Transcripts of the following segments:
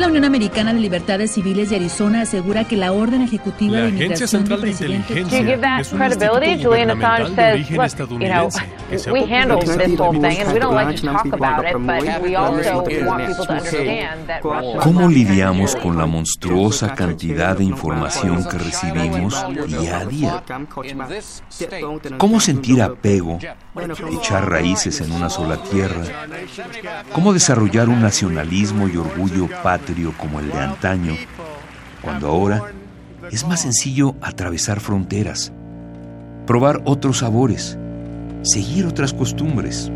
La Unión Americana de Libertades Civiles de Arizona asegura que la orden ejecutiva La de Agencia Central del de presidente Inteligencia To give that es un credibility, instituto Julian gubernamental Assange de says, origen look, you know, estadounidense que se ha we handled popularizado this whole thing, and we don't like to talk about it, but we also want people to understand that Russia ¿Cómo lidiamos con la monstruosa cantidad de información que recibimos día a día? ¿Cómo sentir apego, echar raíces en una sola tierra? ¿Cómo desarrollar un nacionalismo y orgullo patrio como el de antaño, cuando ahora es más sencillo atravesar fronteras, probar otros sabores, seguir otras costumbres?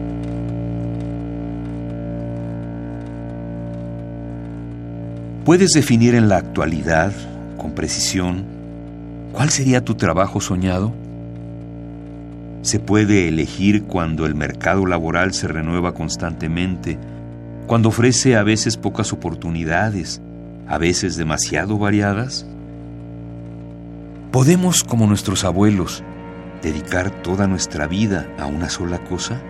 ¿Puedes definir en la actualidad, con precisión, cuál sería tu trabajo soñado? ¿Se puede elegir cuando el mercado laboral se renueva constantemente, cuando ofrece a veces pocas oportunidades, a veces demasiado variadas? ¿Podemos, como nuestros abuelos, dedicar toda nuestra vida a una sola cosa?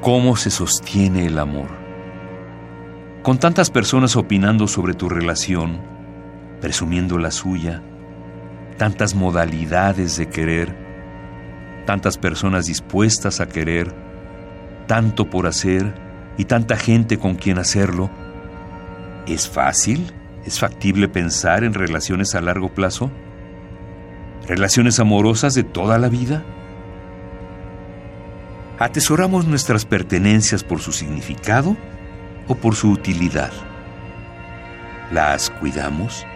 ¿Cómo se sostiene el amor? Con tantas personas opinando sobre tu relación, presumiendo la suya, tantas modalidades de querer, tantas personas dispuestas a querer, tanto por hacer y tanta gente con quien hacerlo, ¿es fácil? ¿Es factible pensar en relaciones a largo plazo? ¿Relaciones amorosas de toda la vida? ¿Atesoramos nuestras pertenencias por su significado o por su utilidad? ¿Las cuidamos?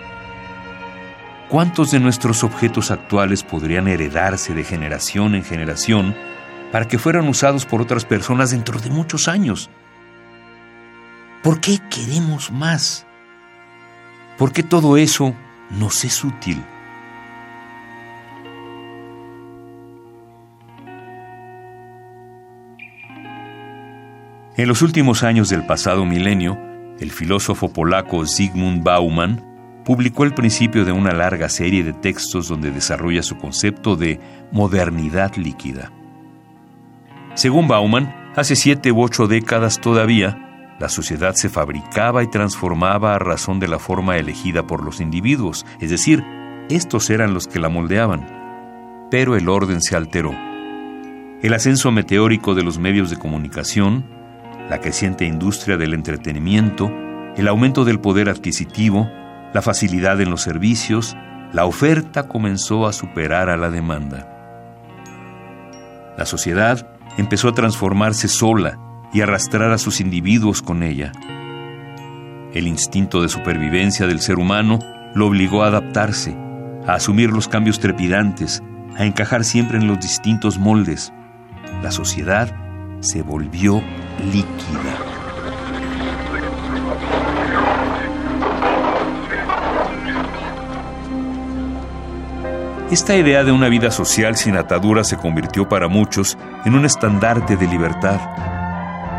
¿Cuántos de nuestros objetos actuales podrían heredarse de generación en generación para que fueran usados por otras personas dentro de muchos años? ¿Por qué queremos más? ¿Por qué todo eso nos es útil? En los últimos años del pasado milenio, el filósofo polaco Zygmunt Bauman publicó el principio de una larga serie de textos donde desarrolla su concepto de modernidad líquida. Según Bauman, hace siete u ocho décadas todavía, la sociedad se fabricaba y transformaba a razón de la forma elegida por los individuos, es decir, estos eran los que la moldeaban. Pero el orden se alteró. El ascenso meteórico de los medios de comunicación, la creciente industria del entretenimiento, el aumento del poder adquisitivo, la facilidad en los servicios, la oferta comenzó a superar a la demanda. La sociedad empezó a transformarse sola y arrastrar a sus individuos con ella. El instinto de supervivencia del ser humano lo obligó a adaptarse, a asumir los cambios trepidantes, a encajar siempre en los distintos moldes. La sociedad se volvió líquida. Esta idea de una vida social sin ataduras se convirtió para muchos en un estandarte de libertad,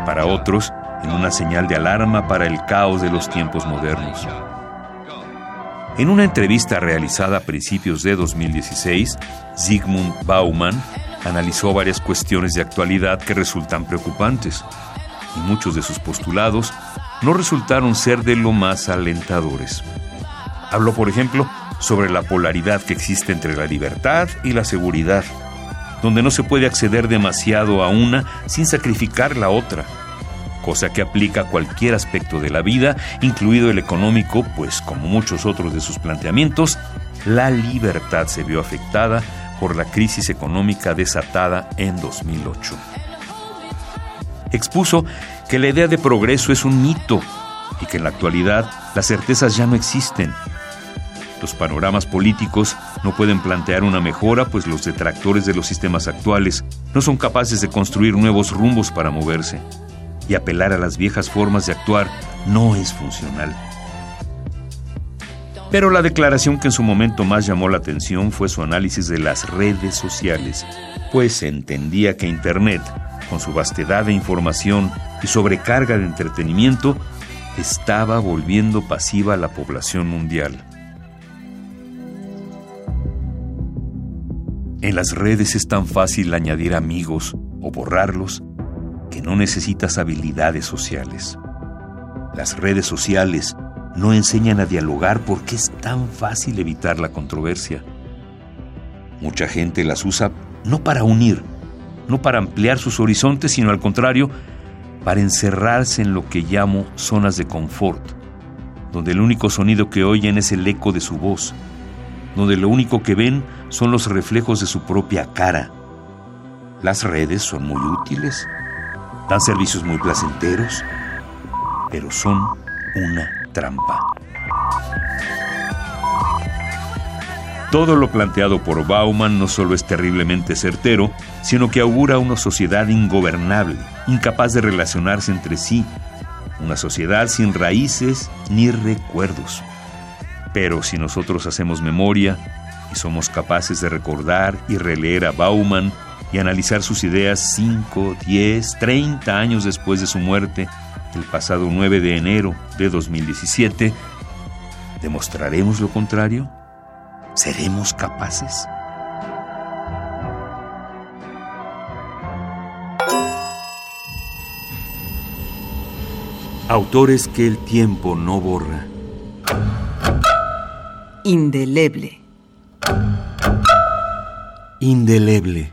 para otros en una señal de alarma para el caos de los tiempos modernos. En una entrevista realizada a principios de 2016, Zygmunt Bauman analizó varias cuestiones de actualidad que resultan preocupantes, y muchos de sus postulados no resultaron ser de lo más alentadores. Habló, por ejemplo, sobre la polaridad que existe entre la libertad y la seguridad, donde no se puede acceder demasiado a una sin sacrificar la otra, cosa que aplica a cualquier aspecto de la vida, incluido el económico, pues como muchos otros de sus planteamientos, la libertad se vio afectada por la crisis económica desatada en 2008. Expuso que la idea de progreso es un mito y que en la actualidad las certezas ya no existen. Los panoramas políticos no pueden plantear una mejora, pues los detractores de los sistemas actuales no son capaces de construir nuevos rumbos para moverse. Y apelar a las viejas formas de actuar no es funcional. Pero la declaración que en su momento más llamó la atención fue su análisis de las redes sociales, pues entendía que Internet, con su vastedad de información y sobrecarga de entretenimiento, estaba volviendo pasiva a la población mundial. En las redes es tan fácil añadir amigos o borrarlos que no necesitas habilidades sociales. Las redes sociales no enseñan a dialogar porque es tan fácil evitar la controversia. Mucha gente las usa no para unir, no para ampliar sus horizontes, sino al contrario, para encerrarse en lo que llamo zonas de confort, donde el único sonido que oyen es el eco de su voz, donde lo único que ven son los reflejos de su propia cara. Las redes son muy útiles, dan servicios muy placenteros, pero son una trampa. Todo lo planteado por Bauman no solo es terriblemente certero, sino que augura una sociedad ingobernable, incapaz de relacionarse entre sí, una sociedad sin raíces ni recuerdos. Pero si nosotros hacemos memoria y somos capaces de recordar y releer a Bauman y analizar sus ideas 5, 10, 30 años después de su muerte, el pasado 9 de enero de 2017, ¿demostraremos lo contrario? ¿Seremos capaces? Autores que el tiempo no borra indeleble. Indeleble.